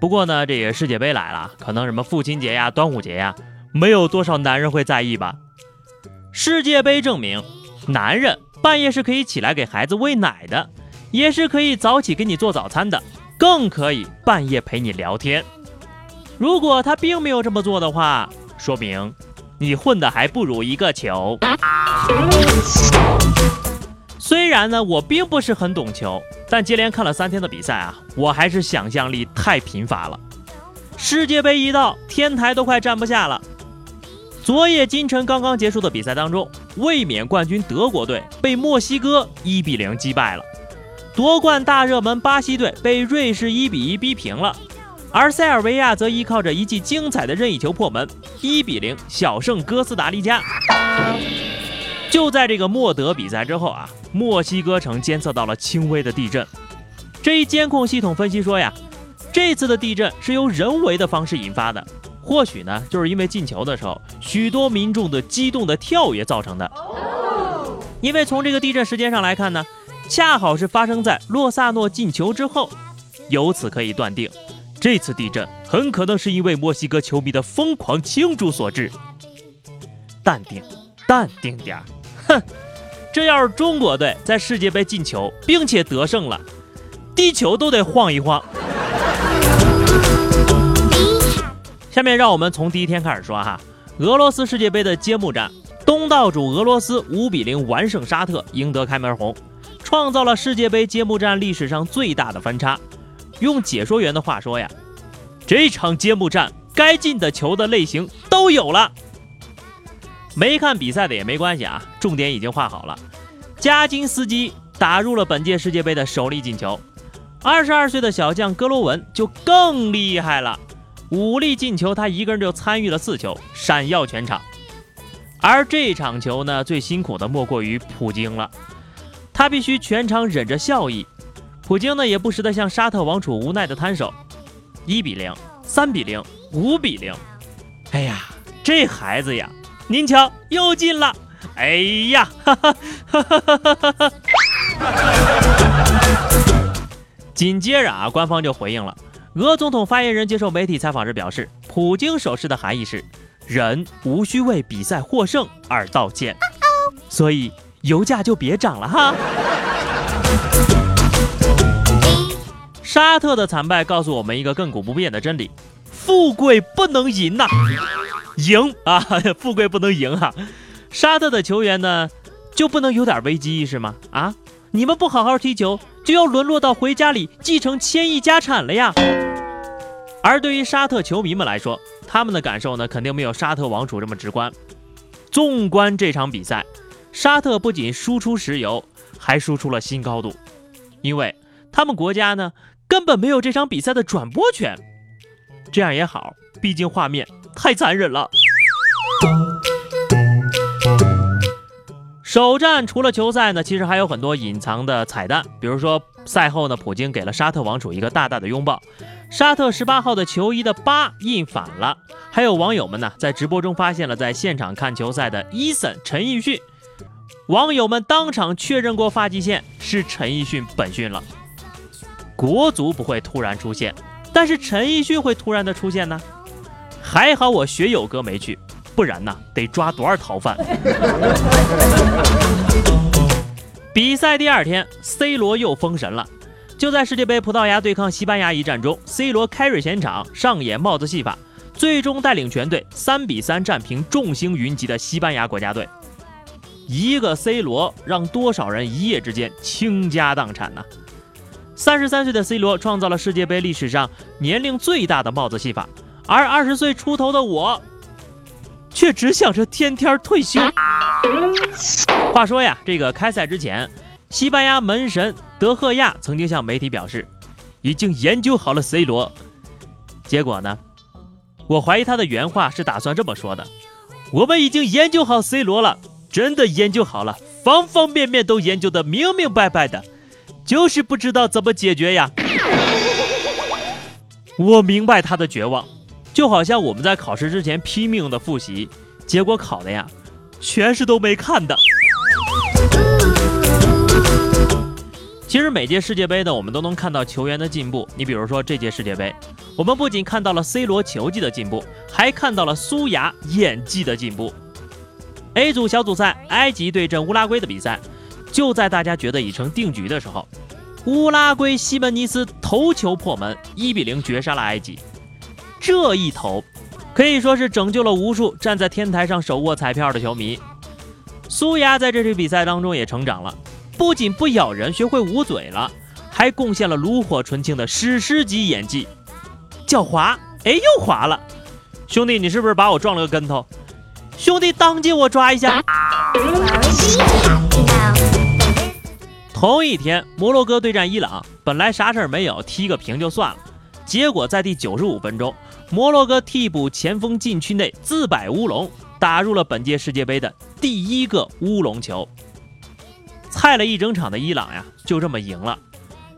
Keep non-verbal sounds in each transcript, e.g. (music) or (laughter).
不过呢，这个世界杯来了，可能什么父亲节呀、端午节呀，没有多少男人会在意吧？世界杯证明，男人半夜是可以起来给孩子喂奶的，也是可以早起给你做早餐的，更可以半夜陪你聊天。如果他并没有这么做的话，说明。你混的还不如一个球。虽然呢，我并不是很懂球，但接连看了三天的比赛啊，我还是想象力太贫乏了。世界杯一到，天台都快站不下了。昨夜今晨刚刚结束的比赛当中，卫冕冠军德国队被墨西哥一比零击败了，夺冠大热门巴西队被瑞士一比一逼平了。而塞尔维亚则依靠着一记精彩的任意球破门，一比零小胜哥斯达黎加。就在这个莫德比赛之后啊，墨西哥城监测到了轻微的地震。这一监控系统分析说呀，这次的地震是由人为的方式引发的，或许呢就是因为进球的时候许多民众的激动的跳跃造成的。因为从这个地震时间上来看呢，恰好是发生在洛萨诺进球之后，由此可以断定。这次地震很可能是因为墨西哥球迷的疯狂庆祝所致。淡定，淡定点儿。哼，这要是中国队在世界杯进球并且得胜了，地球都得晃一晃。下面让我们从第一天开始说哈，俄罗斯世界杯的揭幕战，东道主俄罗斯五比零完胜沙特，赢得开门红，创造了世界杯揭幕战历史上最大的分差。用解说员的话说呀，这场揭幕战该进的球的类型都有了。没看比赛的也没关系啊，重点已经画好了。加金斯基打入了本届世界杯的首粒进球，二十二岁的小将戈罗文就更厉害了，五粒进球他一个人就参与了四球，闪耀全场。而这场球呢，最辛苦的莫过于普京了，他必须全场忍着笑意。普京呢也不时的向沙特王储无奈的摊手，一比零，三比零，五比零，哎呀，这孩子呀，您瞧又进了，哎呀，哈哈哈哈哈！紧接着啊，官方就回应了，俄总统发言人接受媒体采访时表示，普京手势的含义是，人无需为比赛获胜而道歉，所以油价就别涨了哈。沙特的惨败告诉我们一个亘古不变的真理：富贵不能淫呐，赢 (laughs) 啊，富贵不能赢啊！沙特的球员呢，就不能有点危机意识吗？啊，你们不好好踢球，就要沦落到回家里继承千亿家产了呀！而对于沙特球迷们来说，他们的感受呢，肯定没有沙特王储这么直观。纵观这场比赛，沙特不仅输出石油，还输出了新高度，因为他们国家呢。根本没有这场比赛的转播权，这样也好，毕竟画面太残忍了。首战除了球赛呢，其实还有很多隐藏的彩蛋，比如说赛后呢，普京给了沙特王储一个大大的拥抱，沙特十八号的球衣的八印反了，还有网友们呢在直播中发现了在现场看球赛的伊森陈奕迅，网友们当场确认过发际线是陈奕迅本迅了。国足不会突然出现，但是陈奕迅会突然的出现呢？还好我学友哥没去，不然呢得抓多少逃犯？(laughs) 比赛第二天，C 罗又封神了。就在世界杯葡萄牙对抗西班牙一战中，C 罗开瑞前场上演帽子戏法，最终带领全队三比三战平众星云集的西班牙国家队。一个 C 罗让多少人一夜之间倾家荡产呢？三十三岁的 C 罗创造了世界杯历史上年龄最大的帽子戏法，而二十岁出头的我，却只想着天天退休。话说呀，这个开赛之前，西班牙门神德赫亚曾经向媒体表示，已经研究好了 C 罗。结果呢，我怀疑他的原话是打算这么说的：我们已经研究好 C 罗了，真的研究好了，方方面面都研究的明明白白的，就是不知道怎么解决呀。(laughs) 我明白他的绝望，就好像我们在考试之前拼命的复习，结果考的呀，全是都没看的。其实每届世界杯呢，我们都能看到球员的进步。你比如说这届世界杯，我们不仅看到了 C 罗球技的进步，还看到了苏牙演技的进步。A 组小组赛，埃及对阵乌拉圭的比赛，就在大家觉得已成定局的时候。乌拉圭西门尼斯头球破门，一比零绝杀了埃及。这一投可以说是拯救了无数站在天台上手握彩票的球迷。苏牙在这场比赛当中也成长了，不仅不咬人，学会捂嘴了，还贡献了炉火纯青的史诗级演技。脚滑，哎，又滑了。兄弟，你是不是把我撞了个跟头？兄弟，当借我抓一下。(laughs) 同一天，摩洛哥对战伊朗，本来啥事儿没有，踢个平就算了。结果在第九十五分钟，摩洛哥替补前锋禁区内自摆乌龙，打入了本届世界杯的第一个乌龙球。菜了一整场的伊朗呀，就这么赢了，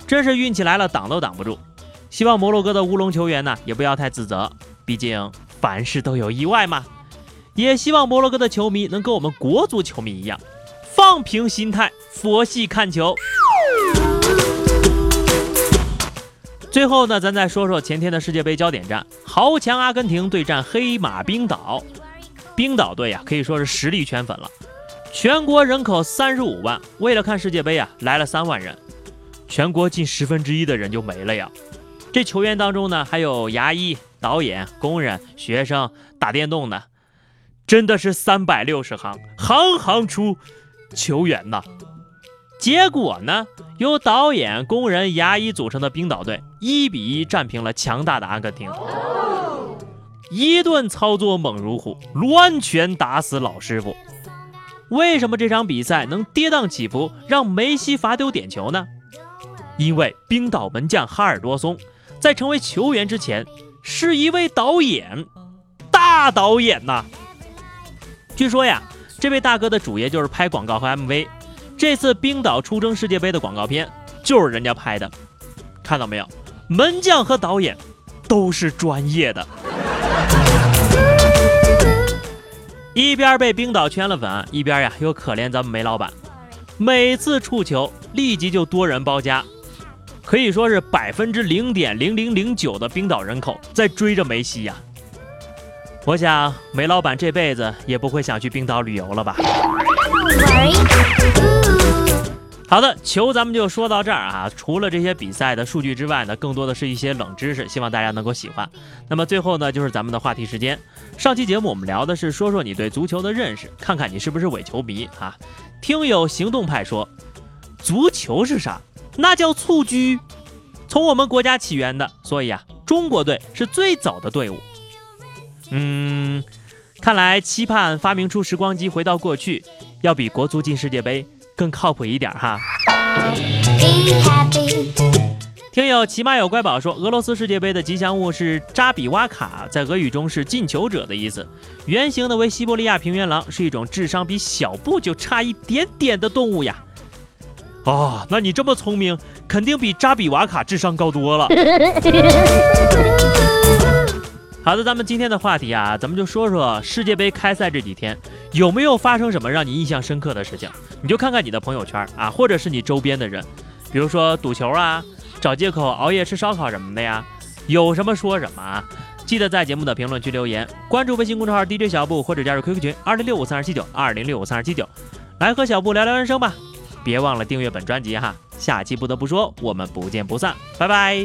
真是运气来了挡都挡不住。希望摩洛哥的乌龙球员呢，也不要太自责，毕竟凡事都有意外嘛。也希望摩洛哥的球迷能跟我们国足球迷一样。放平心态，佛系看球。最后呢，咱再说说前天的世界杯焦点战，豪强阿根廷对战黑马冰岛。冰岛队呀，可以说是实力圈粉了。全国人口三十五万，为了看世界杯啊，来了三万人，全国近十分之一的人就没了呀。这球员当中呢，还有牙医、导演、工人、学生、打电动的，真的是三百六十行，行行出。球员呐，结果呢？由导演、工人、牙医组成的冰岛队一比一战平了强大的阿根廷，一顿操作猛如虎，乱拳打死老师傅。为什么这场比赛能跌宕起伏，让梅西罚丢点球呢？因为冰岛门将哈尔多松在成为球员之前是一位导演，大导演呐。据说呀。这位大哥的主业就是拍广告和 MV，这次冰岛出征世界杯的广告片就是人家拍的，看到没有？门将和导演都是专业的。一边被冰岛圈了粉，一边呀又可怜咱们梅老板，每次触球立即就多人包夹，可以说是百分之零点零零零九的冰岛人口在追着梅西呀。我想梅老板这辈子也不会想去冰岛旅游了吧？好的，球咱们就说到这儿啊。除了这些比赛的数据之外呢，更多的是一些冷知识，希望大家能够喜欢。那么最后呢，就是咱们的话题时间。上期节目我们聊的是说说你对足球的认识，看看你是不是伪球迷啊？听友行动派说，足球是啥？那叫蹴鞠，从我们国家起源的，所以啊，中国队是最早的队伍。嗯，看来期盼发明出时光机回到过去，要比国足进世界杯更靠谱一点哈。听友骑马有乖宝说，俄罗斯世界杯的吉祥物是扎比瓦卡，在俄语中是进球者的意思。原型的为西伯利亚平原狼，是一种智商比小布就差一点点的动物呀。哦，那你这么聪明，肯定比扎比瓦卡智商高多了。(laughs) 好的，咱们今天的话题啊，咱们就说说世界杯开赛这几天有没有发生什么让你印象深刻的事情？你就看看你的朋友圈啊，或者是你周边的人，比如说赌球啊，找借口熬夜吃烧烤什么的呀，有什么说什么啊！记得在节目的评论区留言，关注微信公众号 DJ 小布或者加入 QQ 群二零六五三二七九二零六五三二七九，来和小布聊聊人生吧。别忘了订阅本专辑哈，下期不得不说，我们不见不散，拜拜。